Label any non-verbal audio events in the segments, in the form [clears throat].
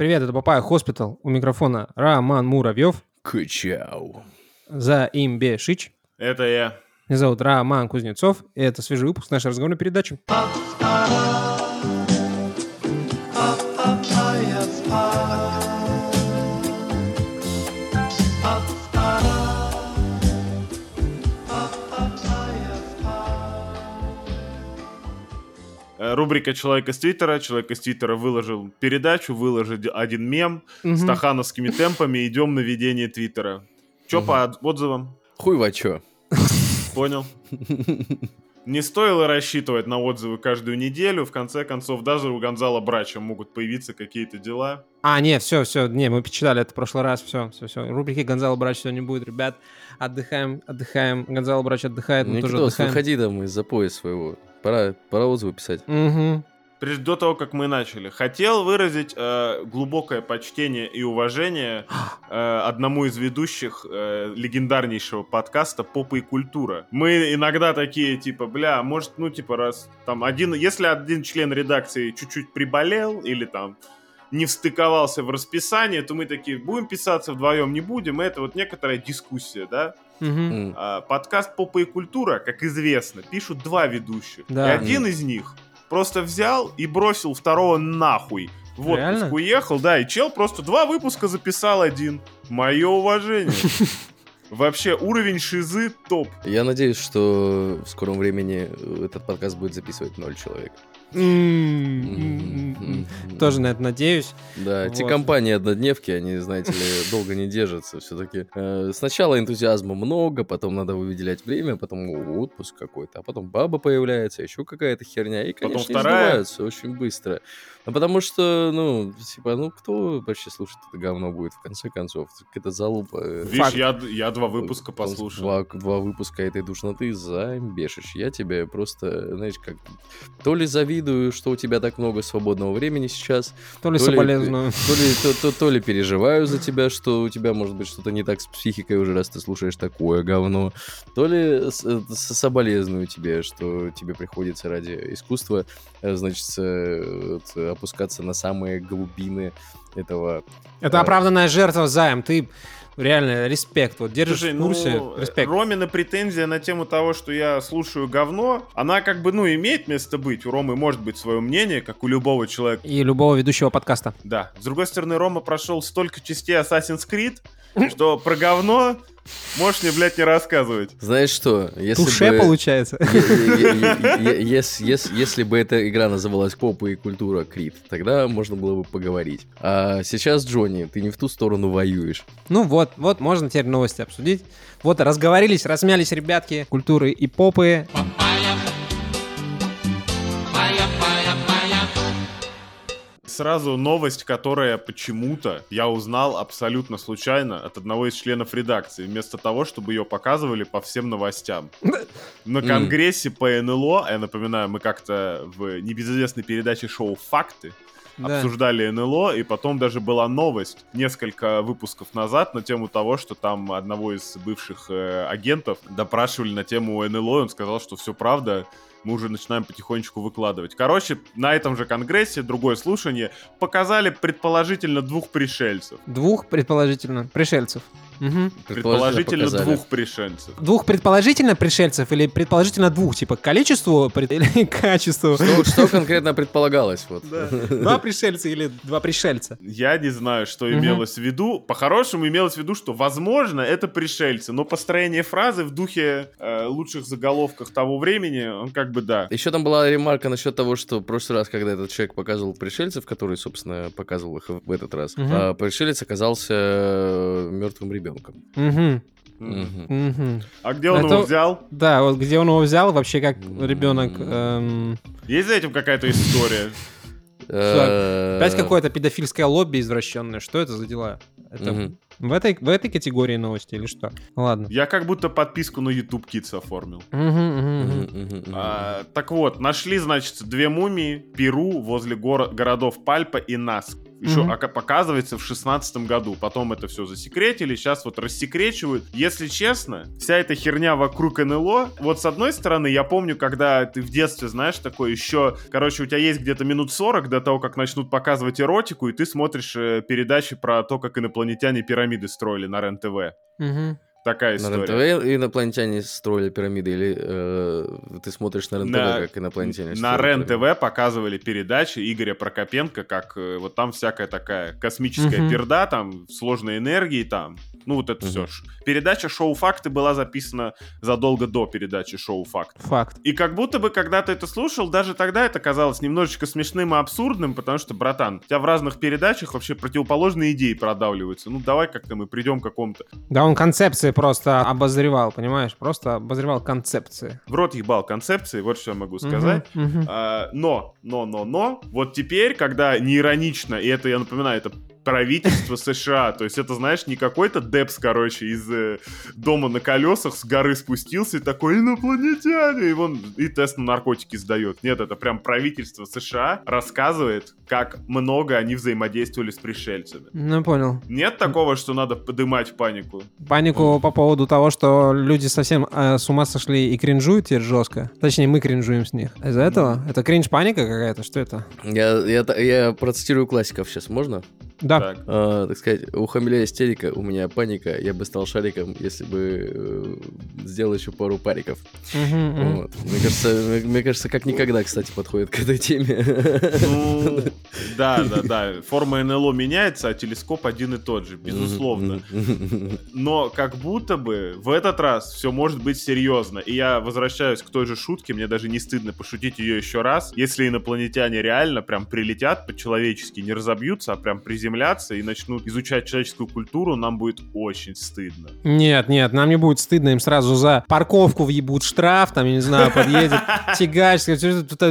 Привет, это Papaya Hospital. У микрофона Роман Муравьев. Качау. За им Бешич. Это я. Меня зовут Роман Кузнецов. И это свежий выпуск нашей разговорной передачи. Рубрика «Человек из Твиттера». Человек из Твиттера выложил передачу, выложил один мем с тахановскими темпами. Идем на ведение Твиттера. Че по от- отзывам? Хуй во чё. [laughs] Понял. Не стоило рассчитывать на отзывы каждую неделю. В конце концов, даже у Гонзала Брача могут появиться какие-то дела. А, не, все, все, не, мы почитали это в прошлый раз, все, все, все. Рубрики Гонзало Брач сегодня не будет, ребят. Отдыхаем, отдыхаем. Гонзало Брач отдыхает, мы тоже Никитос, отдыхаем. выходи там из-за пояса своего. Пора, пора отзывы писать. Мгм. Прежде до того, как мы начали, хотел выразить э, глубокое почтение и уважение [gasps] э, одному из ведущих э, легендарнейшего подкаста «Попа и культура». Мы иногда такие, типа, бля, может, ну, типа, раз там один... Если один член редакции чуть-чуть приболел или там не встыковался в расписание, то мы такие, будем писаться вдвоем, не будем. И это вот некоторая дискуссия, да? А, подкаст «Попа и культура», как известно, пишут два ведущих. Да. И один из них просто взял и бросил второго нахуй. В отпуск Реально? уехал, да, и чел просто два выпуска записал один. Мое уважение. [laughs] Вообще, уровень шизы топ. Я надеюсь, что в скором времени этот подкаст будет записывать ноль человек. Тоже на это надеюсь. Да, Вот. компании однодневки, они, знаете ли, долго не держатся. Все-таки сначала энтузиазма много, потом надо выделять время, потом отпуск какой-то, а потом баба появляется, еще какая-то херня, и, Потом конечно, вторая. издеваются очень быстро. Ну, потому что, ну, типа, ну, кто вообще слушает это говно будет, в конце концов? Это залупа. э, Видишь, я, я два выпуска Там послушал. Два, два выпуска этой душноты замбешишь. Я тебе просто, знаешь, как... То ли завидую, что у тебя так много свободного времени сейчас, То ли То ли- соболезную. [laughs] то ли, то, то- то ли переживаю за тебя, что у тебя может быть что-то не так с психикой уже, раз ты слушаешь такое говно, то ли с- э, с- соболезную тебе, что тебе приходится ради искусства, э, значит, э, опускаться на самые глубины этого. Это Да. оправданная жертва, Займ. Ты реально респект. Вот держишь Слушай, в курсе. ну, э, респект. Ромина претензия на тему того, что я слушаю говно, она как бы, ну, имеет место быть. У Ромы может быть свое мнение, как у любого человека. И любого ведущего подкаста. Да. С другой стороны, Рома прошел столько частей Assassin's Creed, что про говно можешь мне, блядь, не рассказывать. Знаешь что, если Туше, бы... получается. Если бы эта игра называлась Попа и культура Крит, тогда можно было бы поговорить. А сейчас, Джонни, ты не в ту сторону воюешь. Ну вот, вот, можно теперь новости обсудить. Вот, разговорились, размялись ребятки, культуры и попы. Сразу новость, которая почему-то я узнал абсолютно случайно от одного из членов редакции, вместо того, чтобы ее показывали по всем новостям. На конгрессе по НЛО, я напоминаю, мы как-то в небезызвестной передаче шоу «Факты» Да. обсуждали НЛО, и потом даже была новость несколько выпусков назад на тему того, что там одного из бывших э, агентов допрашивали на тему НЛО, и он сказал, что все правда, мы уже начинаем потихонечку выкладывать. Короче, на этом же конгрессе, другое слушание, показали предположительно двух пришельцев. Двух, предположительно, пришельцев. Мгм. Предположительно показали. двух пришельцев. Двух предположительно пришельцев или предположительно двух, типа количеству пред- [laughs] или качеству? Что, что конкретно предполагалось? Вот. Два пришельца или два пришельца? Я не знаю, что имелось в виду. По-хорошему имелось в виду, что, возможно, это пришельцы, но построение фразы в духе э, лучших заголовках того времени, он как бы да. Еще там была ремарка насчет того, что в прошлый раз, когда этот человек показывал пришельцев, который, собственно, показывал их в этот раз, Мгм. а, пришелец оказался мертвым ребенком. Мгм. Мгм. А где он Это- его взял? Да, вот где он его взял, вообще как М. ребенок. эм, Есть за этим какая-то история? Э, Опять какое-то педофильское лобби извращенное. Что это за дела? Это. В, этой, в этой категории новости или что? Ладно. Я как будто подписку на YouTube Kids оформил. А, так вот, нашли, значит, две мумии Перу возле горо- городов Пальпа и Наск Еще ока- показывается в шестнадцатом году. Потом это все засекретили, сейчас вот рассекречивают. Если честно, вся эта херня вокруг НЛО, вот с одной стороны, я помню, когда ты в детстве, знаешь, такое еще, короче, у тебя есть где-то минут 40 до того, как начнут показывать эротику, и ты смотришь э, передачи про то, как инопланетяне пирамиды строили на РЕН-ТВ. Мгм. Такая На история. РЕН-ТВ инопланетяне строили пирамиды, или э, ты смотришь на РЕН-ТВ, На- как инопланетяне На? РЕН-ТВ показывали передачи Игоря Прокопенко, как э, вот там всякая такая космическая Мгм. перда, там сложной энергии, там, ну вот это все. Мгм. Передача «Шоу Факты» была записана задолго до передачи «Шоу Факты». Факт. И как будто бы, когда ты это слушал, даже тогда это казалось немножечко смешным и абсурдным, потому что, братан, у тебя в разных передачах вообще противоположные идеи продавливаются. Ну, давай как-то мы придем к какому-то... Да, он концепции просто обозревал, понимаешь? Просто обозревал концепции. В рот ебал концепции, вот что я могу сказать. Мгм, мгм. А, но, но, но, но, вот теперь, когда не иронично, и это, я напоминаю, это правительство США, то есть это, знаешь, не какой-то Депс, короче, из э, дома на колесах с горы спустился и такой, инопланетяне, и он и тест на наркотики сдает. Нет, это прям правительство США рассказывает, как много они взаимодействовали с пришельцами. Ну, понял. Нет такого, что надо подымать панику. Панику по поводу того, что люди совсем э, с ума сошли и кринжуют теперь жестко. Точнее, мы кринжуем с них. Из-за этого? Это кринж-паника какая-то? Что это? Я, я, я процитирую классиков сейчас, можно? Да. Так. А, так сказать, у Хамиля истерика, у меня паника, я бы стал шариком, если бы э, сделал еще пару париков. Вот. Мне кажется, мне, мне кажется, как никогда, кстати, подходит к этой теме. Ну, [laughs] да, да, да. Форма НЛО меняется, а телескоп один и тот же, безусловно. [laughs] Но как будто бы в этот раз все может быть серьезно. И я возвращаюсь к той же шутке, мне даже не стыдно пошутить ее еще раз. Если инопланетяне реально прям прилетят по-человечески, не разобьются, а прям приземлятся и начнут изучать человеческую культуру, нам будет очень стыдно. Нет, нет, нам не будет стыдно, им сразу за парковку въебут штраф, там, я не знаю, подъедет [laughs] тягач,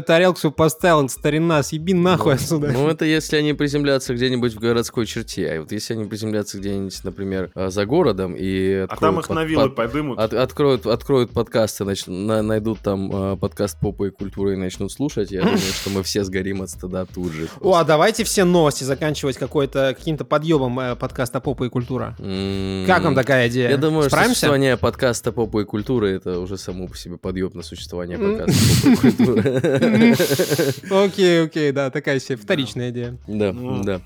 тарелку свою поставил, старина, съеби нахуй отсюда. Ну, это если они приземлятся где-нибудь в городской черте. А вот если они приземлятся где-нибудь, например, а, за городом и А там откроют их на вилы под- подымут. от- откроют, откроют подкасты, найдут там а, подкаст попа и культуры и начнут слушать, я думаю, что мы все сгорим от стыда тут же. О, а давайте все новости заканчивать какой-то каким-то подъемом э, подкаста «Попа и культура». М, Как вам такая идея? Я думаю, что Справимся? существование подкаста попа и культуры это уже само по себе подъем на существование подкаста попа и культуры. [laughs] Окей, окей, да, такая себе вторичная идея. Да, Ну. да.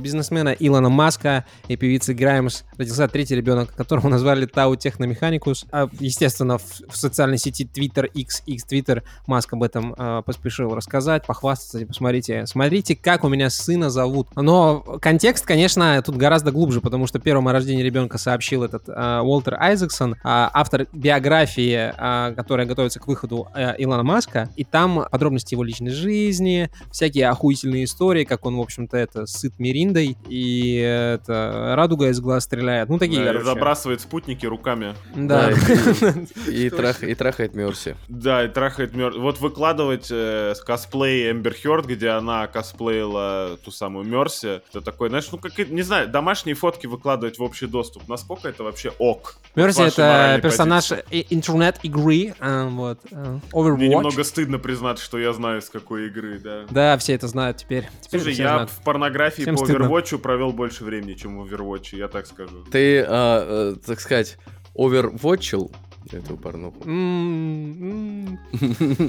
Бизнесмена Илона Маска и певицы Граймс родился третий ребенок, которого назвали Тау Техномеханикус. А, естественно, в, в социальной сети Twitter, X, X Twitter Маск об этом а, поспешил рассказать, похвастаться. Типа, смотрите, как у меня сына зовут. Но контекст, конечно, тут гораздо глубже, потому что первым о рождении ребенка сообщил этот а, Уолтер Айзексон, а, автор биографии, а, которая готовится к выходу а, Илона Маска. И там подробности его личной жизни, всякие охуительные истории, как он, в общем-то, это сыт Мириндой, и это радуга из глаз стреляет. Ну, такие, Да, и короче. забрасывает спутники руками. Да. И, [laughs] трах- и трахает Мерси. Да, и трахает мертв. Вот выкладывать э, косплей Эмбер Хёрд, где она косплеила ту самую Мерси, это такой, знаешь, ну как, не знаю, домашние фотки выкладывать в общий доступ. Насколько это вообще ок? Мерси это персонаж интернет-игры, а, вот, Мне Overwatch. немного стыдно признаться, что я знаю, с какой игры, да. Да, все это знают теперь. Теперь Слушай, я знают. в порнографии Всем по. Overwatch провел больше времени, чем в Overwatch, я так скажу. Ты, а, э, так сказать, овервотчил эту порнуху?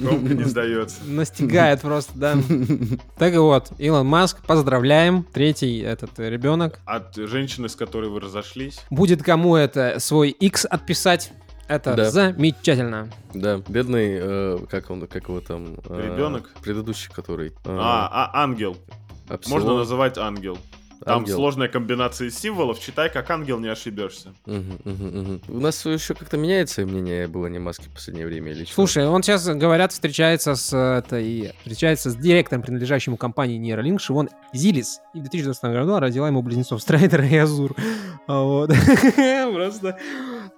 Громко не сдается. [laughs] Настигает просто, да. Так и вот, Илон Маск, поздравляем. Третий этот ребенок. От женщины, с которой вы разошлись. Будет кому это свой X отписать. Это Да. замечательно. Да, бедный, э, как он, как его там? э, Ребенок? Предыдущий, который. э, А, а ангел. Апсилон. Можно называть ангел. Там Ангел. сложная комбинация символов. Читай, как ангел, не ошибешься. Мгм, мгм, мгм. У нас еще как-то меняется мнение было не маски в последнее время или что? Слушай, он сейчас, говорят, встречается с э, этой, встречается с директором, принадлежащему компании Neuralink, Шивон Зилис. И в 2020 году она родила ему близнецов [laughs] Страйдера и Азур. А Вот. [laughs] Просто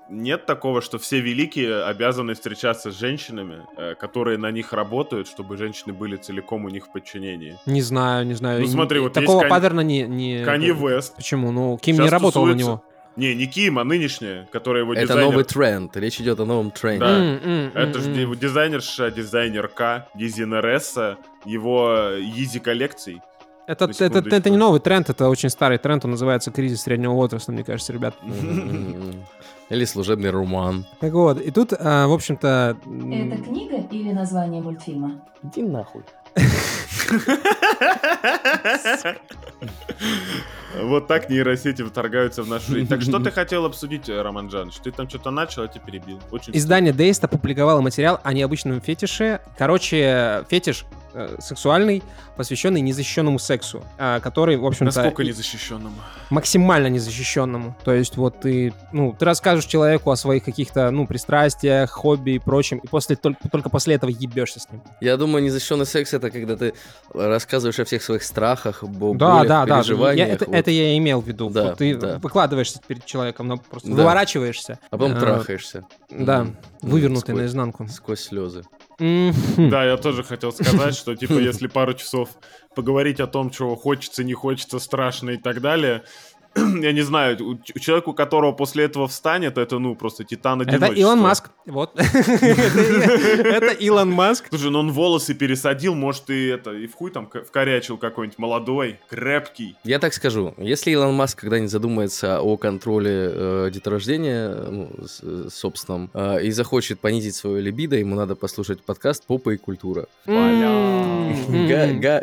нет такого, что все великие обязаны встречаться с женщинами, э, которые на них работают, чтобы женщины были целиком у них в подчинении. Не знаю, не знаю. Ну, смотри, вот Такого есть Кань- паттерна не... не Канье это- Вест. Почему? Ну, Ким Сейчас не работал на тусуется. него. Не, не Ким, а нынешняя, которая его Это дизайнер. новый тренд. Речь идет о новом тренде. Да. М, м, Это м, же его дизайнерша, дизайнерка, дизайнересса, его Изи коллекций. Это, на это, это, секундочку. не новый тренд, это очень старый тренд, он называется кризис среднего возраста, мне кажется, ребят. [laughs] [laughs] Или служебный роман. Так вот, и тут, а, в общем-то... Это книга или название мультфильма? Иди нахуй. [laughs] Вот так нейросети вторгаются в нашу жизнь. Так что ты хотел обсудить, э, Роман Джанович? Ты там что-то начал, а тебя перебил. Очень Издание Дейст опубликовало материал о необычном фетише. Короче, фетиш э, сексуальный, посвященный незащищенному сексу, а, который, в общем-то, Насколько незащищенному? максимально незащищенному. То есть вот ты, ну, ты расскажешь человеку о своих каких-то, ну, пристрастиях, хобби и прочем, и после, только, только после этого ебешься с ним. Я думаю, незащищенный секс это когда ты рассказываешь о всех своих страхах, бо- Да, болях, да, да. Я- переживаниях. это, вот. Это я и имел в виду. Да, Вот ты да. выкладываешься перед человеком, но просто Да. выворачиваешься. А потом А, трахаешься. Да, М, вывернутый сквозь- наизнанку. Сквозь слезы. Да, я тоже хотел сказать, что, типа, [laughs] если пару часов поговорить о том, чего хочется, не хочется, страшно и так далее, [clears throat] я не знаю, у, у человека, у которого после этого встанет, это, ну, просто титан Это. Илон Маск. Вот. [laughs] Это Илон Маск. Слушай, ну он волосы пересадил, может, и это, и в хуй там вкорячил какой-нибудь молодой, крепкий. Я так скажу, если Илон Маск когда-нибудь задумается о контроле э, деторождения ну, собственном э, и захочет понизить свое либидо, ему надо послушать подкаст «Попа и культура».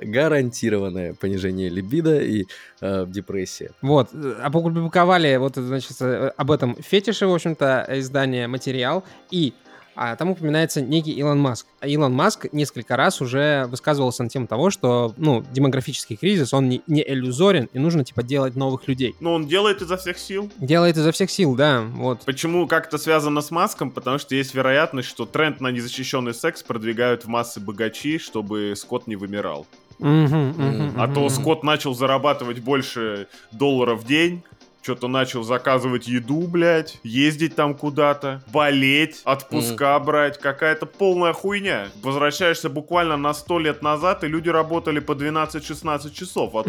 Гарантированное понижение либидо и э, депрессия. Вот, опубликовали вот, значит, э, об этом фетише, в общем-то, издание материал, и а, там упоминается некий Илон Маск. Илон Маск несколько раз уже высказывался на тему того, что, ну, демографический кризис, он не, не иллюзорен, и нужно, типа, делать новых людей. Но он делает изо всех сил. Делает изо всех сил, да, вот. Почему как это связано с Маском? Потому что есть вероятность, что тренд на незащищенный секс продвигают в массы богачи, чтобы Скотт не вымирал. Мгм, А то. Скотт начал зарабатывать больше долларов в день, что-то начал заказывать еду, блядь, ездить там куда-то, болеть, отпуска брать, какая-то полная хуйня. Возвращаешься буквально на 100 лет назад, и люди работали по 12-16 часов. Тут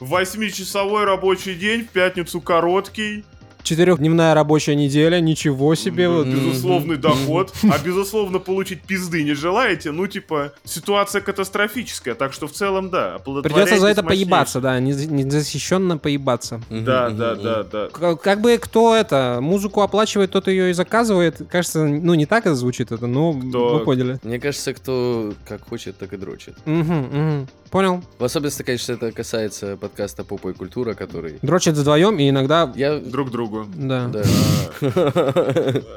8-часовой рабочий день, в пятницу короткий, Четырехдневная рабочая неделя, ничего себе. вот. Безусловный доход, а безусловно получить пизды не желаете, ну типа ситуация катастрофическая, так что в целом да, Придется за это поебаться, да, нез- незащищенно поебаться. Да, да, да, да. Как бы кто это, музыку оплачивает, тот ее и заказывает. Кажется, ну не так это звучит, это, но вы поняли. Мне кажется, кто как хочет, так и дрочит. Понял. В особенности, конечно, это касается подкаста «Попа и культура», который... Дрочат вдвоем, и иногда... Я... Друг другу. Да. Да. [laughs]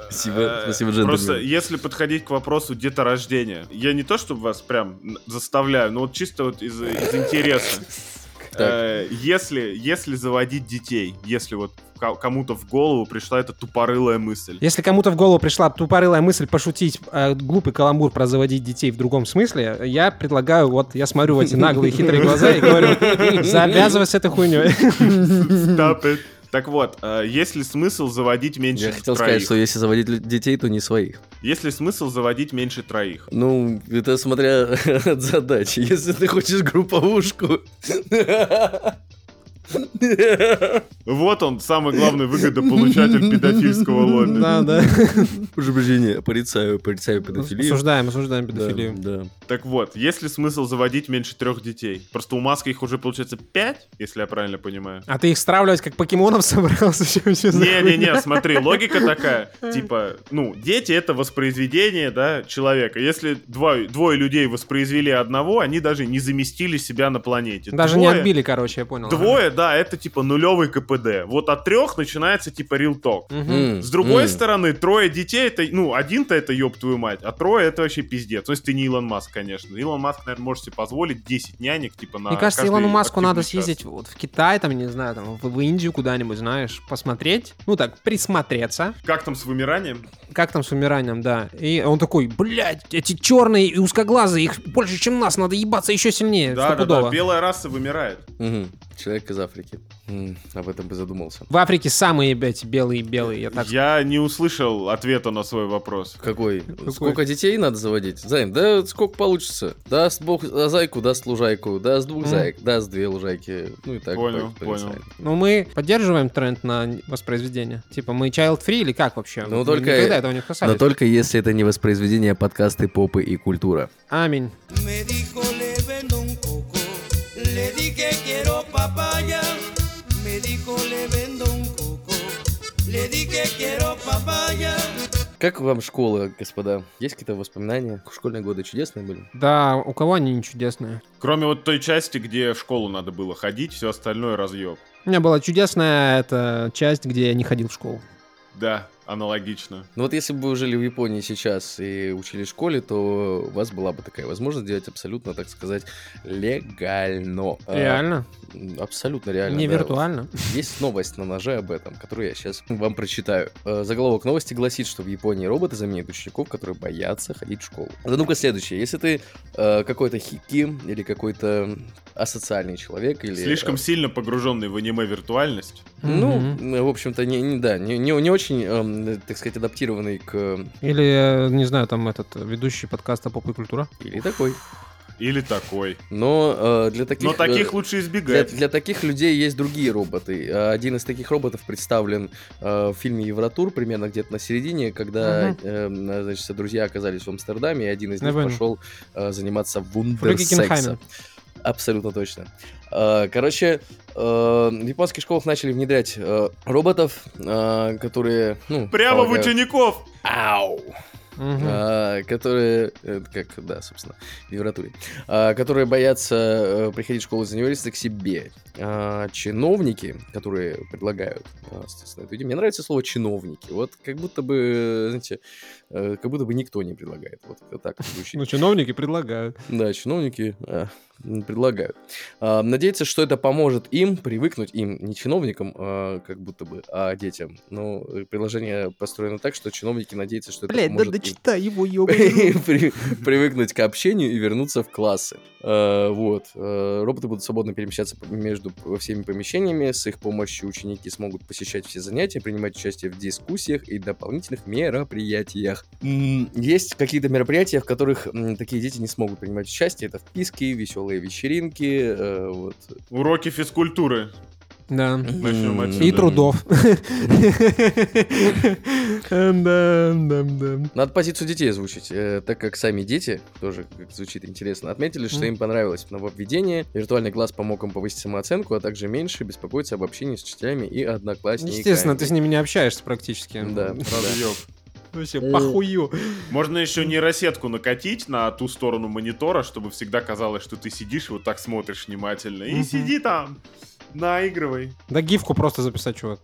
Спасибо, Э, спасибо, Просто джентльмен. если подходить к вопросу деторождения, я не то чтобы вас прям заставляю, но вот чисто вот из, из интереса. Э, Если, если заводить детей, если вот ко- кому-то в голову пришла эта тупорылая мысль. Если кому-то в голову пришла тупорылая мысль пошутить э, глупый каламбур про заводить детей в другом смысле, я предлагаю, вот я смотрю в эти наглые хитрые глаза и говорю, [laughs] завязывай с этой хуйней. Stop it. Так вот, э, есть ли смысл заводить меньше Я хотел троих? сказать, что если заводить детей, то не своих. Есть ли смысл заводить меньше троих? Ну, это смотря [laughs] от задачи. Если ты хочешь групповушку... [laughs] Вот он, самый главный выгодополучатель педофильского лобби. Да, да. Уже не порицаю, порицаю педофилию. Осуждаем, осуждаем Да, педофилию. да. Так вот, есть ли смысл заводить меньше трех детей? Просто у Маска их уже получается пять, если я правильно понимаю. А ты их стравливать как покемонов [laughs] собрался? Не-не-не, смотри, логика такая, типа, ну, дети это воспроизведение, да, человека. Если двое, двое людей воспроизвели одного, они даже не заместили себя на планете. Даже не Двое- отбили, короче, я понял. Двое, да, это типа нулевый КПД. Вот от трех начинается типа real talk. М, С другой м. стороны, трое детей, это, ну, один-то это ёб твою мать, а трое это вообще пиздец. То есть ты не Илон Маск, конечно. Илон Маск, наверное, может себе позволить 10 нянек, типа, на Мне кажется, Илону Маску надо активный час. съездить вот в Китай, там, не знаю, там, в, в Индию куда-нибудь, знаешь, посмотреть, ну так, присмотреться, Как там с вымиранием? как там с умиранием, да. И он такой, блядь, эти черные и узкоглазые, их больше, чем нас, надо ебаться еще сильнее, Да, да, да, белая раса вымирает. Мгм. Человек из Африки. М, об этом бы задумался. В Африке самые, блядь, белые-белые, я так Я не услышал ответа на свой вопрос. Какой? Какой? Сколько детей надо заводить? Займ, да сколько получится. Даст бог а зайку, даст лужайку, даст двух Мгм. заек, даст две лужайки. Ну и так. Понял, по- по понял. инсайду. Ну, мы поддерживаем тренд на воспроизведение. Типа, мы child-free или как вообще? Ну, Мы только- Никогда этого не Но касались. только если это не воспроизведение подкасты попы и культура. Аминь. Me dijo quiero papaya. Как вам школа, господа? Есть какие-то воспоминания? Школьные годы чудесные были? Да, у кого они не чудесные? Кроме вот той части, где в школу надо было ходить, все остальное разъеб. У меня была чудесная эта часть, где я не ходил в школу. Да, аналогично. Ну вот если бы вы жили в Японии сейчас и учились в школе, то у вас была бы такая возможность делать абсолютно, так сказать, легально. А, Реально? м, абсолютно реально. не да. виртуально. Есть новость на ноже об этом, которую я сейчас вам прочитаю. Э, Заголовок новости гласит, что в Японии роботы заменяют учеников, которые боятся ходить в школу. Задумка следующая. Если ты э, какой-то хики или какой-то асоциальный человек или... Слишком э, сильно погруженный в аниме-виртуальность. Ну, м, в общем-то, не, не- да, не, не, не очень, эм, так сказать, адаптированный к... Или, э, не знаю, там этот э, ведущий подкаста «Поп и культура». Или такой. Или такой. Но э, для таких... Но таких э, лучше Для, избегать. для таких людей есть другие роботы. Э, Один из таких роботов представлен э, в фильме Евротур, примерно где-то на середине, когда Мгм. э, значит, друзья оказались в Амстердаме, и один из них пошел э, заниматься вундерсексом. Абсолютно точно. Э, Короче, э, в японских школах начали внедрять э, роботов, э, которые, ну, Прямо в полагаю- учеников! Ау! Мгм. а, которые, э, как, да, собственно, в Евротуре, а, которые боятся э, приходить в школу из университета к себе. А, чиновники, которые предлагают, а, соответственно, это. Мне нравится слово чиновники. Вот как будто бы, знаете, э, как будто бы никто не предлагает. Вот так звучит. Ну, чиновники предлагают. Да, чиновники м, предлагают. А, надеяться, что это поможет им привыкнуть, им, не чиновникам, а, как будто бы, а детям. Но э, приложение построено так, что чиновники надеются, что это Блять, да поможет им дочитай его, [laughs] привыкнуть к общению и вернуться в классы. Э, Вот. Э, Роботы будут свободно перемещаться между всеми помещениями. С их помощью ученики смогут посещать все занятия, принимать участие в дискуссиях и дополнительных мероприятиях. М, Есть какие-то мероприятия, в которых такие дети не смогут принимать участие. Это вписки, веселые вечеринки. э, Вот. Уроки физкультуры. Да. Начнем М, отсюда. И трудов. [laughs] Надо позицию детей озвучить, э, так как сами дети, тоже как звучит интересно, отметили, что им понравилось нововведение, виртуальный класс помог им повысить самооценку, а также меньше беспокоиться об общении с учителями и одноклассниками. Естественно, ты с ними не общаешься практически. Да. Разъеб. Вообще, похую. Можно еще нейросетку накатить на ту сторону монитора, чтобы всегда казалось, что ты сидишь и вот так смотришь внимательно. И сиди там, наигрывай. Да гифку просто записать, чувак.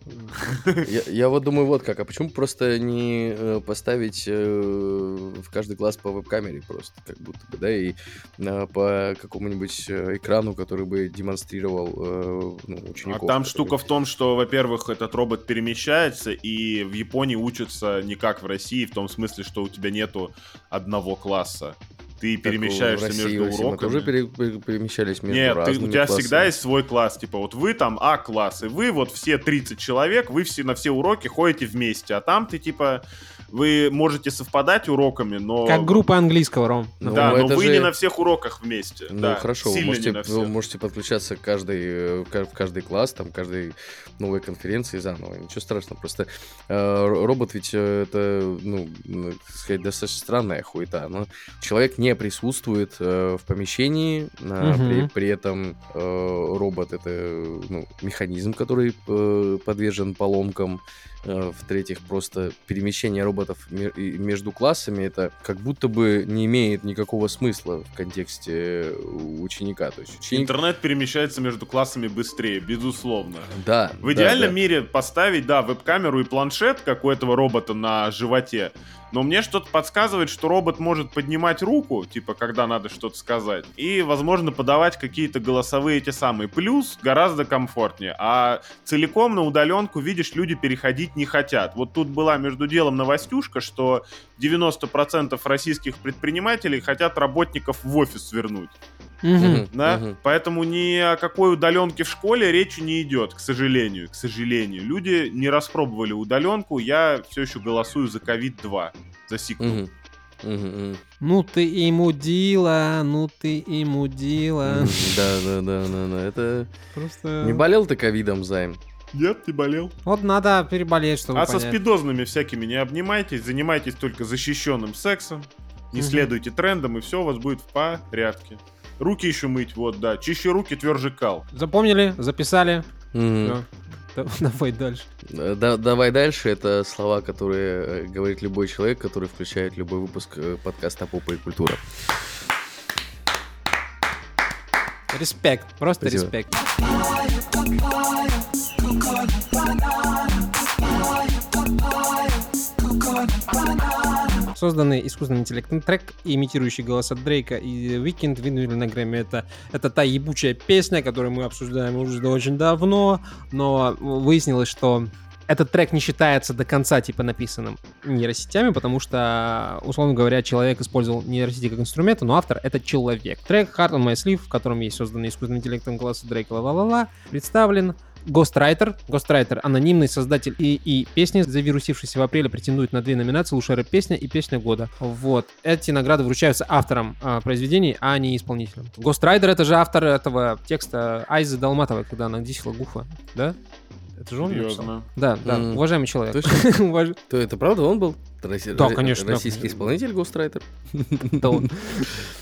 Я, я вот думаю, вот как, а почему просто не э, поставить э, в каждый класс по веб-камере просто, как будто бы, да, и э, по какому-нибудь экрану, который бы демонстрировал э, ну, А учеников. там которые- штука в том, что, во-первых, этот робот перемещается, и в Японии учатся не как в России, в том смысле, что у тебя нету одного класса. Ты Так, перемещаешься в России, между России мы уроками. тоже пере- пере- перемещались между Нет, ты- у разными тебя классами. всегда есть свой класс. Типа, вот вы там А-класс, и вы вот все 30 человек, вы все на все уроки ходите вместе. А там ты, типа, вы можете совпадать уроками, но... Как группа английского, Ром. Ну, Да, но это вы же- не на всех уроках вместе. Ну да, хорошо, вы можете, вы можете подключаться к каждой, э, в каждый класс, там, каждой новой конференции заново. Ничего страшного. Просто э, ро- робот ведь э, это, ну, ну, так сказать, достаточно странная хуета. Но человек не присутствует э, в помещении, а, Мгм. при, при этом э, робот это ну, механизм, который э, подвержен поломкам. Э, В-третьих, просто перемещение роботов между классами это как будто бы не имеет никакого смысла в контексте ученика. То есть ученик... Интернет перемещается между классами быстрее, безусловно. Да. В да, идеальном да. мире поставить, да, веб-камеру и планшет, как у этого робота на животе. Но мне что-то подсказывает, что робот может поднимать руку, типа, когда надо что-то сказать, и, возможно, подавать какие-то голосовые эти самые. Плюс гораздо комфортнее. А целиком на удаленку, видишь, люди переходить не хотят. Вот тут была между делом новостюшка, что 90% российских предпринимателей хотят работников в офис вернуть. Мгм, Да? мгм. Поэтому ни о какой удаленке в школе речи не идет, к сожалению. К сожалению. Люди не распробовали удаленку. Я все еще голосую за ковид-2. За сиквел. Мгм, мгм. Ну ты и мудила, ну ты и мудила. Да, да, да, да, да. Это Просто... не болел ты ковидом, Займ? Нет, не болел. Вот надо переболеть, чтобы а со спидозными всякими не обнимайтесь. Занимайтесь только защищенным сексом. Не следуйте трендам, и все у вас будет в порядке. Руки еще мыть, вот, да. Чище руки, тверже кал. Запомнили, записали. Всё. Да- [laughs] Давай дальше. Э, да- давай дальше. Это слова, которые э, говорит любой человек, который включает любой выпуск э, подкаста «Попа и культура». Респект, просто Спасибо. респект. Созданный искусственным интеллектом трек, имитирующий голоса Дрейка и Weekend выдвинули на Грэмми. Это, это та ебучая песня, которую мы обсуждаем уже очень давно, но выяснилось, что этот трек не считается до конца, типа, написанным нейросетями, потому что, условно говоря, человек использовал нейросети как инструмент, но автор — это человек. Трек Hard on My Sleeve, в котором есть созданный искусственным интеллектом голос Дрейка ла-ла-ла-ла, представлен Ghostwriter. Ghostwriter — анонимный создатель и, и песни, завирусившийся в апреле, претендует на две номинации «Лучшая рэп-песня» и «Песня года». Вот. Эти награды вручаются авторам а, произведений, а не исполнителям. Ghostwriter — это же автор этого текста Айзы Долматовой, когда она дисила Гуфа, да? Это же он написал? Серьезно. Да, да, М. уважаемый человек. Точно? [laughs] Уваж- То это правда он был? Росси- Да, конечно. Российский исполнитель Гострайтер? [laughs] Это он.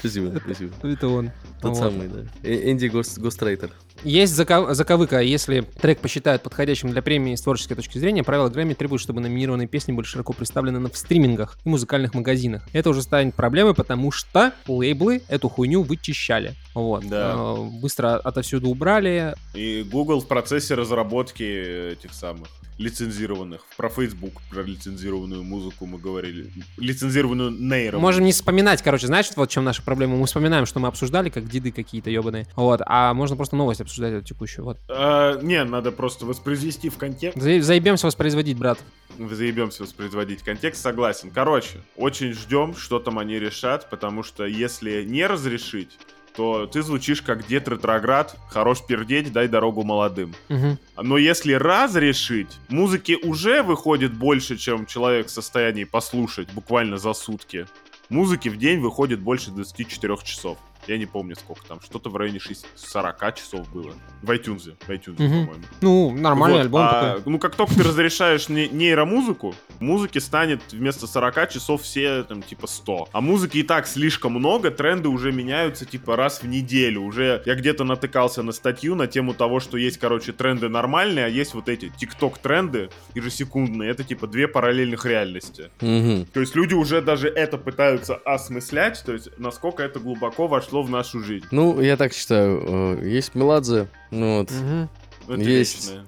Спасибо, спасибо. Это он. Тот самый, да. Э- Энди Гос- Гострайтер. Есть заков- заковыка, если трек посчитают подходящим для премии с творческой точки зрения, правила Грэмми требуют, чтобы номинированные песни были широко представлены на- в стримингах и музыкальных магазинах. Это уже станет проблемой, потому что лейблы эту хуйню вычищали. Вот. Да. Э, Быстро отовсюду убрали. И Google в процессе разработки этих самых лицензированных. Про Facebook, про лицензированную музыку мы говорили. Лицензированную нейро. Можем не вспоминать, короче, знаешь, вот в чем наша проблема? Мы вспоминаем, что мы обсуждали, как деды какие-то ебаные. Вот. А можно просто новость обсуждать эту текущую. Вот. А, не, надо просто воспроизвести в контекст. За- Заебемся воспроизводить, брат. Заебемся воспроизводить контекст, согласен. Короче, очень ждем, что там они решат, потому что если не разрешить, то ты звучишь как дед ретроград, хорош пердеть, дай дорогу молодым. Мгм. Но если разрешить, музыки уже выходит больше, чем человек в состоянии послушать буквально за сутки. Музыки в день выходит больше 24 часов. Я не помню, сколько там. Что-то в районе 6 40 часов было. В iTunes. В iTunes, Мгм. по-моему. Ну, нормальный Вот, альбом а, такой. Ну, как только ты разрешаешь не- нейромузыку, музыки станет вместо 40 часов все, там, типа, 100. А музыки и так слишком много, тренды уже меняются, типа, раз в неделю. Уже я где-то натыкался на статью на тему того, что есть, короче, тренды нормальные, а есть вот эти тикток-тренды ежесекундные. Это, типа, две параллельных реальности. Мгм. То есть люди уже даже это пытаются осмыслять, то есть насколько это глубоко вошло в нашу жизнь. Ну, я так считаю. э, Есть Меладзе, ну вот. Мгм. Это Есть. вечное.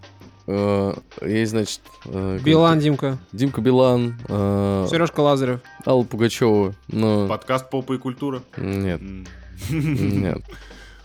э, Есть, значит... э, Билан, Димка. Димка Билан, Сережка Лазарев. Алла Пугачева, но... Подкаст «Попа и культура». Нет, нет. [laughs]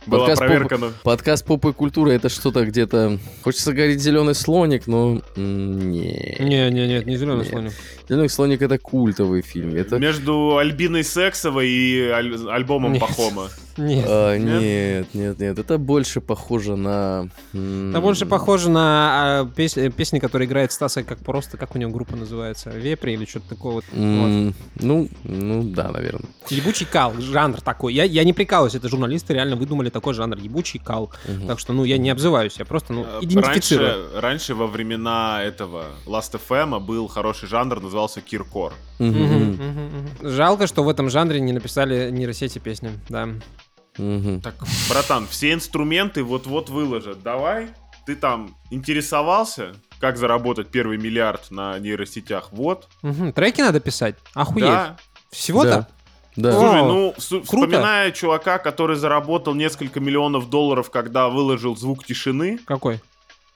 Была Подкаст проверка на... Подкаст «Поп и культура» — это что-то где-то... Хочется говорить «Зеленый слоник», но... Не. Не, не, нет, не зеленый Нет. слоник. «Зеленый слоник» — это культовый фильм. Это... Между Альбиной Сексовой и аль- альбомом Нет. Пахома. Нет. А, Нет? нет, нет. Это больше похоже на... Это больше похоже на а, пес- э, песни, которые играет Стаса, как просто, как у него группа называется, Вепри или что-то такое вот. Ну, ну да, наверное. Ебучий кал, жанр такой. Я, я не прикалываюсь, это журналисты реально выдумали такой жанр, ебучий кал. Мгм. Так что, ну, я не обзываюсь, я просто, ну, Э, идентифицирую. Раньше, раньше во времена этого Last FM был хороший жанр, назывался Киркор. Мгм, мгм, мгм, мгм. Жалко, что в этом жанре не написали нейросети песни, да. Мгм. Так, братан, все инструменты вот-вот выложат. Давай, ты там интересовался, как заработать первый миллиард на нейросетях? Вот. Мгм, Треки надо писать? Охуеть. Да. Всего-то? Да. Слушай, О, ну, круто. вспоминая чувака, который заработал несколько миллионов долларов, когда выложил звук тишины, Какой?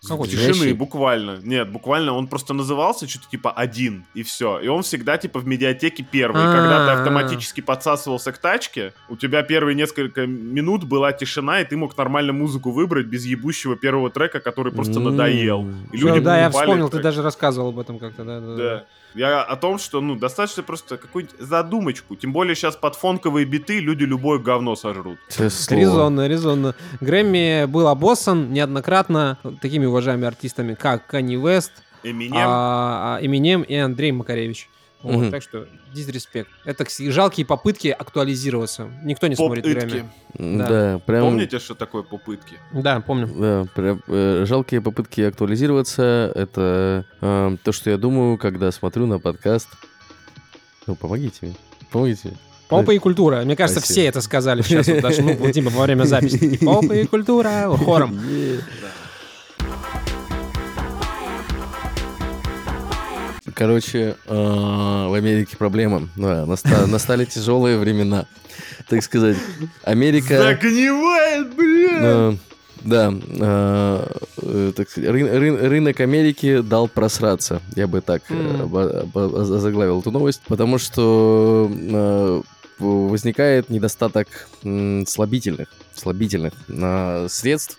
Какой Тишины, буквально. Нет, буквально он просто назывался что-то типа один, и все. И он всегда типа в медиатеке первый. И Когда ты А-а-а. автоматически подсасывался к тачке, у тебя первые несколько минут была тишина, и ты мог нормально музыку выбрать без ебущего первого трека, который просто надоел. И люди да, я вспомнил, ты даже рассказывал об этом как-то, да. да. Я о том, что, ну, достаточно просто какую-нибудь задумочку. Тем более сейчас под фонковые биты люди любое говно сожрут. Резонно, резонно. Грэмми был обоссан неоднократно такими уважаемыми артистами, как Канни Вест, Эминем. а, а, Эминем и Андрей Макаревич. Вот, Мгм. Так что, дизреспект. Это жалкие попытки актуализироваться. Никто не смотрит. Грэмми. Да, Да. прям... Помните, что такое попытки? Да, помню. Да, прям, э, жалкие попытки актуализироваться. Это э, то, что я думаю, когда смотрю на подкаст. Ну, помогите мне. Помогите. Попа и культура. Мне кажется, Спасибо. все это сказали сейчас. Вот даже, ну, типа, во время записи. [laughs] Попа и культура. Хором. Е. Короче, э, в Америке проблема. Да, [laughs] настали тяжелые времена. Так сказать, Америка... Загнивает, блин! Э, Да, э, э, так сказать, рын- рын- рынок Америки дал просраться. Я бы так э, оба- озаглавил эту новость, потому что э, возникает недостаток м, слабительных, слабительных э, средств.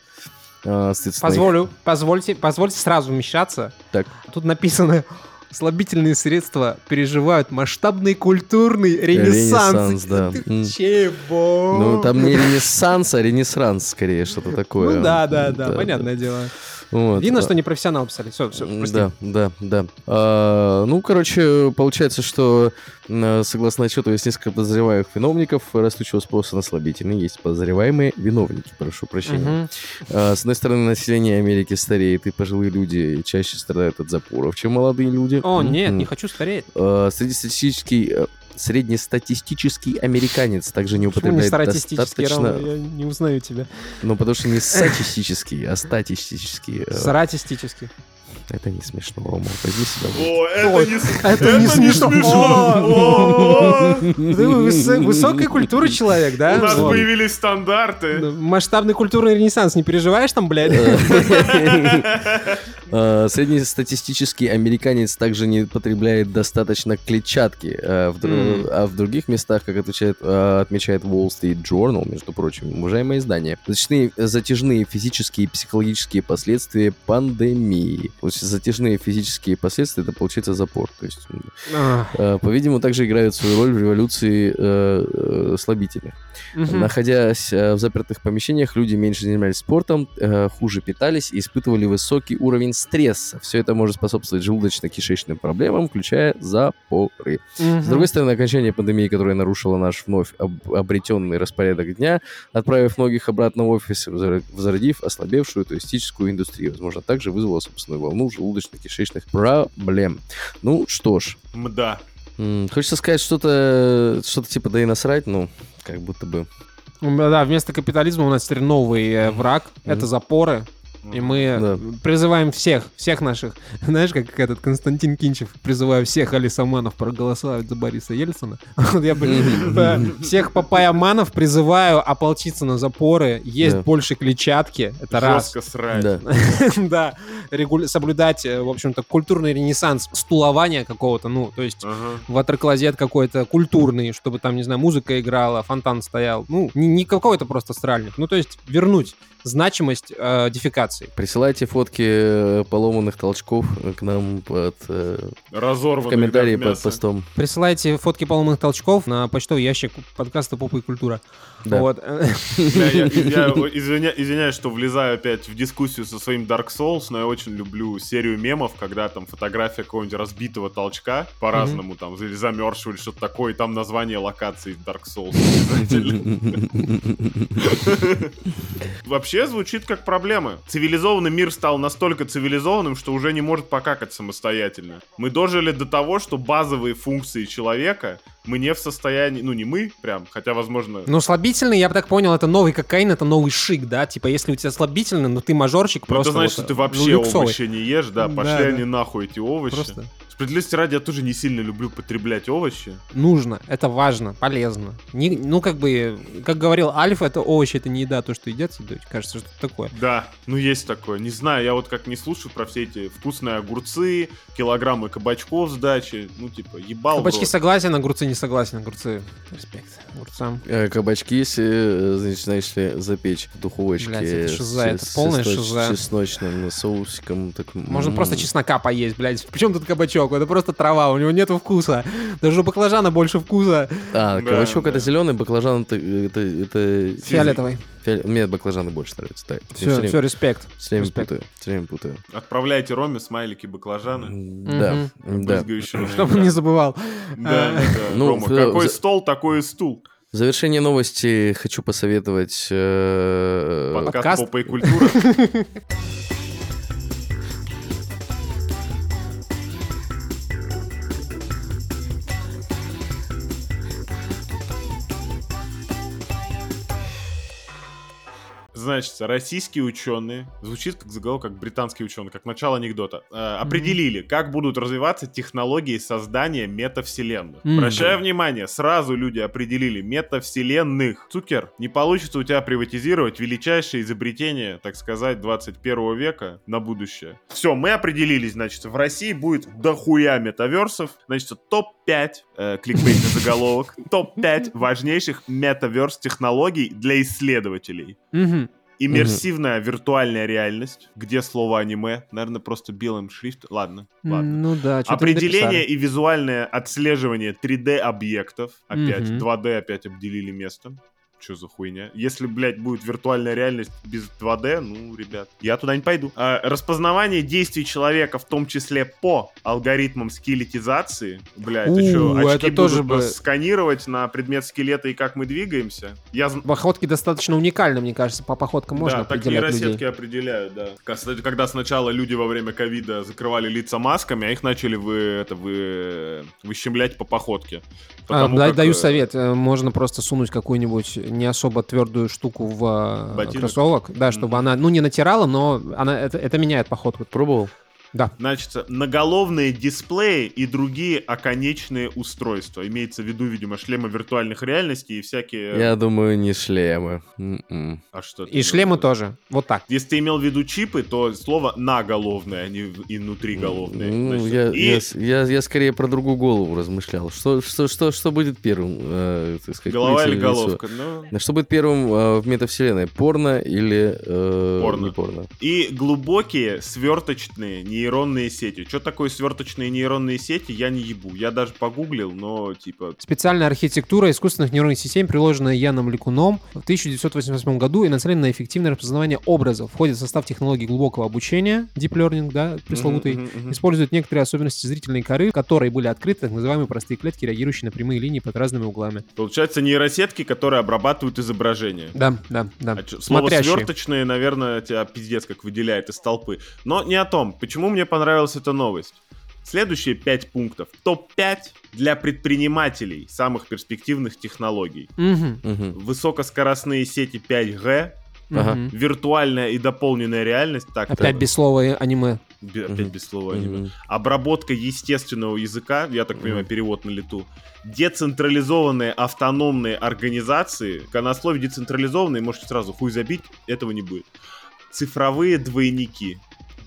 э, Позволю, позвольте, позвольте сразу вмешаться. Так. Тут написано, слабительные средства переживают масштабный культурный ренессанс. Да. Чего? Ну, там не ренессанс, а ренессанс, скорее, что-то такое. Ну да, да, да, понятное дело. Вот. Видно, что не профессионал писали. Все, все, М, Да, да, да. А, ну, короче, получается, что м, согласно отчету есть несколько подозреваемых виновников растущего спроса на слабительные. Есть подозреваемые виновники, прошу прощения. А, с одной стороны, население Америки стареет, и пожилые люди чаще страдают от запоров, чем молодые люди. О, нет, не хочу стареть. А, среднестатистический, э, среднестатистический американец также не Почему не употребляет статистический достаточно... равно? Я не узнаю тебя. Ну, потому что не статистический, а статистический. э, Саратистический. Это не смешно, Рома. Возьми себя. О, это не, это не смешно. Ты выс- высокой культуры человек, да? У нас Вот. появились стандарты. Да, Масштабный культурный ренессанс, не переживаешь там, блядь? [laughs] [laughs] Э, Среднестатистический американец также не потребляет достаточно клетчатки, э, в М. а в других местах, как отвечает, э, отмечает Wall Street Journal, между прочим, уважаемое издание, затяжные, затяжные физические и психологические последствия пандемии. То есть затяжные физические последствия, это получается запор. То есть, э, по-видимому, также играют свою роль в революции э, э, мгм. Находясь в запертых помещениях, люди меньше занимались спортом, э, хуже питались и испытывали высокий уровень стресса. Все это может способствовать желудочно-кишечным проблемам, включая запоры. С Мгм. другой стороны, окончание пандемии, которая нарушила наш вновь об- обретенный распорядок дня, отправив многих обратно в офис, возродив ослабевшую туристическую индустрию. Возможно, также вызвало собственную волну желудочно-кишечных проблем. Ну что ж, Мда. м, хочется сказать что-то, что-то типа да и насрать, ну, как будто бы... Да, вместо капитализма у нас теперь новый э, враг. Мгм. Это запоры. И мы Да. призываем всех, всех наших, [laughs] знаешь, как этот Константин Кинчев, призываю всех алисаманов проголосовать за Бориса Ельцина. [laughs] Вот я всех папаяманов призываю ополчиться на запоры, есть Да. больше клетчатки, это раз. Жестко срать. Да. [laughs] Да, соблюдать, э, в общем-то, культурный ренессанс, стулования какого-то, ну, то есть Ага. ватерклозет какой-то культурный, чтобы там, не знаю, музыка играла, фонтан стоял. Ну, не, не какой-то просто стральник. Ну, то есть вернуть значимость э, дефекации. Присылайте фотки э, поломанных толчков к нам под, э, в Разорванный комментарии под постом. Присылайте фотки поломанных толчков на почтовый ящик подкаста «Попа и культура». Да. Вот. Бля, я, [laughs] я извиня- извиняюсь, что влезаю опять в дискуссию со своим Dark Souls, но я очень люблю серию мемов, когда там фотография какого-нибудь разбитого толчка, по-разному там, или замерзшего, или что-то такое, и там название локации Dark Souls обязательно. [laughs] Вообще звучит как проблема. Цивилизованный мир стал настолько цивилизованным, что уже не может покакать самостоятельно. Мы дожили до того, что базовые функции человека мы не в состоянии, ну не мы прям, хотя возможно... Ну, слабительный, я бы так понял, это новый кокаин, это новый шик, да? Типа, если у тебя слабительный, но ты мажорчик, Ну, просто... это значит, вот, что ты ну, вообще люксовый. овощи не ешь, да, Да, пошли да. они нахуй, эти овощи. Просто Справедливости ради, я тоже не сильно люблю потреблять овощи. Нужно, это важно, полезно. Не, ну, как бы, как говорил Альф, это овощи, это не еда, то, что едят, едят. Кажется, что это такое. Да, ну есть такое. Не знаю, я вот как не слушаю про все эти вкусные огурцы, килограммы кабачков с дачи. Ну, типа, ебал Кабачки рот. согласен, огурцы не согласен. Огурцы, респект огурцам. Э, Кабачки, если, значит, знаешь ли, запечь в духовочке. Блядь, это шиза, с- это с полная чесноч- шиза. чесночным соусиком. Так, Можно м. просто чеснока поесть, блядь. Причем тут кабачок? Это просто трава, у него нету вкуса. Даже у баклажана больше вкуса. А, Да, кабачок да. это зеленый, баклажан это, это, это Фиолетовый. фиол- Мне баклажаны больше нравятся. Да. Я Все, время- все, респект. Все время респект. путаю. Все время путаю. Отправляйте Роме смайлики баклажаны. Да, да. Чтобы не забывал. Да, да, да. Ну, Рома, в- какой стол, такой и стул. В завершение новости хочу посоветовать... э, Подкаст, Подкаст? попа и культура. [laughs] Значит, российские ученые, звучит как заголовок, как британские ученые, как начало анекдота, э, определили, как будут развиваться технологии создания метавселенных. Мгм. Обращаю внимание, сразу люди определили метавселенных. Цукер, не получится у тебя приватизировать величайшее изобретение, так сказать, 21 века на будущее. Все, мы определились, значит, в России будет дохуя метаверсов, значит, топ-5, э, кликбейтный заголовок, [laughs] топ-5 важнейших метаверс технологий для исследователей. Мгм. Иммерсивная виртуальная реальность, где слово аниме, наверное, просто белым шрифтом. Ладно, ладно. Ну да, Определение и визуальное отслеживание 3D объектов. Опять, Мгм. 2D опять обделили местом. Что за хуйня? Если, блядь, будет виртуальная реальность без 2D, ну, ребят, я туда не пойду. А, распознавание действий человека, в том числе по алгоритмам скелетизации. Блядь, это У, что, это очки тоже будут бы- сканировать на предмет скелета и как мы двигаемся? Я Походки достаточно уникальны, мне кажется. По походкам можно да, так определять нейросетки людей. определяют, да. Кстати, когда сначала люди во время ковида закрывали лица масками, а их начали вы, это, вы, выщемлять по походке. А, да- как, даю э, совет. э, Можно просто сунуть какую-нибудь не особо твердую штуку в э, Ботинок? кроссовок. Да, чтобы она, ну, не натирала, но она, это, это меняет походку. Пробовал? Да. Значит, наголовные дисплеи и другие оконечные устройства. Имеется в виду, видимо, шлемы виртуальных реальностей и всякие... Я думаю, не шлемы. М-м. А что И шлемы виду? тоже. Вот так. Если ты имел в виду чипы, то слово наголовные, а не и внутриголовные. Ну, Значит, я, и я я, я скорее про другую голову размышлял. Что, что, что, что будет первым? э, так сказать, голова или головка. Ну, Что будет первым э, в метавселенной? Порно или э, Порно. не порно? И глубокие сверточные нейронные сети. Что такое сверточные нейронные сети, я не ебу. Я даже погуглил, но типа... Специальная архитектура искусственных нейронных сетей, приложенная Яном Ликуном в 1988 году и нацелена на эффективное распознавание образов. Входит в состав технологий глубокого обучения, deep learning, да, пресловутый, мгм, мгм. использует некоторые особенности зрительной коры, которые были открыты, так называемые простые клетки, реагирующие на прямые линии под разными углами. Получается нейросетки, которые обрабатывают изображение. Да, да, да. А слово Смотрящие. сверточные, наверное, тебя пиздец как выделяет из толпы. Но не о том. Почему мне понравилась эта новость? Следующие пять пунктов. Топ-5 для предпринимателей самых перспективных технологий. Мгм, Мгм. Высокоскоростные сети 5G, Ага. виртуальная и дополненная реальность. Так, Опять так, без слова аниме. бе- опять Мгм. без слова аниме. Мгм. Обработка естественного языка, я так понимаю, Мгм. перевод на лету. Децентрализованные автономные организации. На слове децентрализованные можете сразу хуй забить, этого не будет. Цифровые двойники.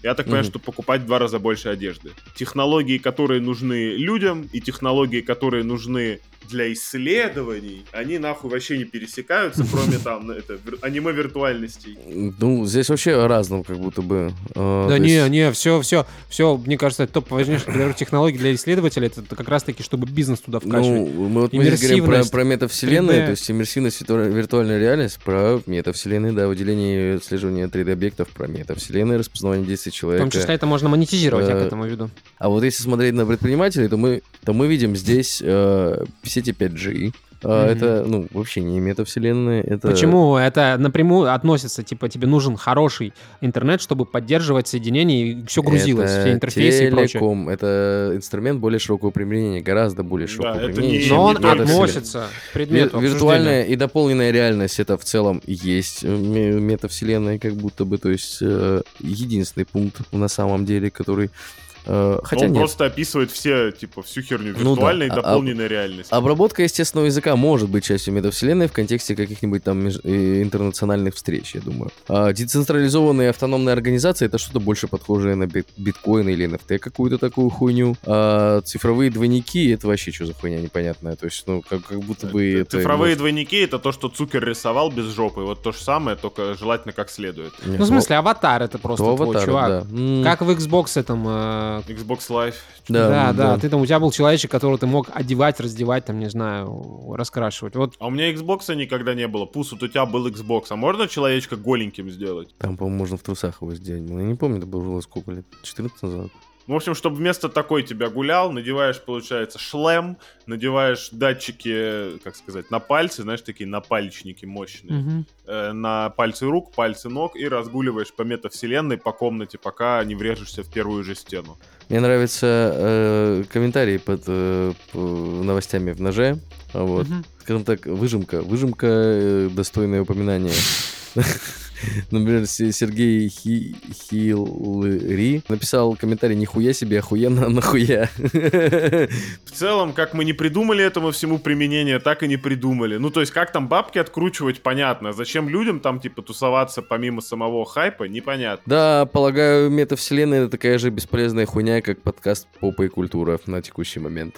Я так понимаю, что покупать в два раза больше одежды. Технологии, которые нужны людям, и технологии, которые нужны для исследований, они нахуй вообще не пересекаются, кроме [laughs] там это, вир- аниме-виртуальностей. Ну, здесь вообще разным, как будто бы. э, Да не, есть- не, все, все, все, мне кажется, это топ важнейших технологий для исследователей, это как раз-таки, чтобы бизнес туда вкачивать. Ну, мы, вот мы здесь говорим про, про метавселенные, 3D. то есть иммерсивность, вирту- виртуальная реальность, про метавселенные, да, выделение и отслеживание 3D-объектов, про метавселенные, распознавание действий в человека. том числе это можно монетизировать, я к Э, этому веду. А вот если смотреть на предпринимателей, то мы, то мы видим здесь э, сети 5G. Э, Мгм. Это, ну, вообще не метавселенные, это... Почему это напрямую относится, типа, тебе нужен хороший интернет, чтобы поддерживать соединение, и все грузилось, Это все интерфейсы и прочее. телеком, это инструмент более широкого применения, гораздо более широкого это применения, не- Но он метавселенная. относится к предмету Вир- Виртуальная и дополненная реальность это в целом есть э, ме- метавселенная, как будто бы, то есть э, единственный пункт на самом деле, который Хотя он нет. просто описывает все, типа, всю херню Ну да. виртуальной и А- а- дополненной реальности. Обработка естественного языка может быть частью метавселенной в контексте каких-нибудь там меж- э, интернациональных встреч, я думаю. А децентрализованные автономные организации это что-то больше похожее на бит- биткоин или NFT какую-то такую хуйню. А цифровые двойники это вообще что за хуйня непонятная. То есть, ну, как, как будто бы это... Цифровые может- двойники это то, что Цукер рисовал без жопы. Вот то же самое, только желательно как следует. Не, Ну, в смысле, аватар это просто то твой чувак. да. Как в Xbox этом... Xbox Live. Да, да, да, да. Ты там, у тебя был человечек, которого ты мог одевать, раздевать, там, не знаю, раскрашивать. Вот А у меня Xbox никогда не было. Пус, вот у тебя был Xbox. А можно человечка голеньким сделать? Там, по-моему, можно в трусах его сделать. Ну, Я не помню, это было сколько лет? 14 назад? Ну, в общем, чтобы вместо такой тебя гулял, надеваешь, получается, шлем, надеваешь датчики, как сказать, на пальцы, знаешь, такие напальчники мощные, Мгм. э, на пальцы рук, пальцы ног, и разгуливаешь по метавселенной, по комнате, пока не врежешься в первую же стену. Мне нравится э, комментарий под э, новостями в ноже. Вот. Мгм. Скажем так, выжимка. Выжимка э, достойное упоминание. [laughs] [laughs] Например, Се- Сергей Хи- Хилри написал комментарий «Нихуя себе, охуенно, [laughs] нахуя». [laughs] В целом, как мы не придумали этому всему применение, так и не придумали. Ну, то есть, как там бабки откручивать, понятно. Зачем людям там, типа, тусоваться помимо самого хайпа, непонятно. Да, полагаю, метавселенная это такая же бесполезная хуйня, как подкаст «Попа и культура» на текущий момент.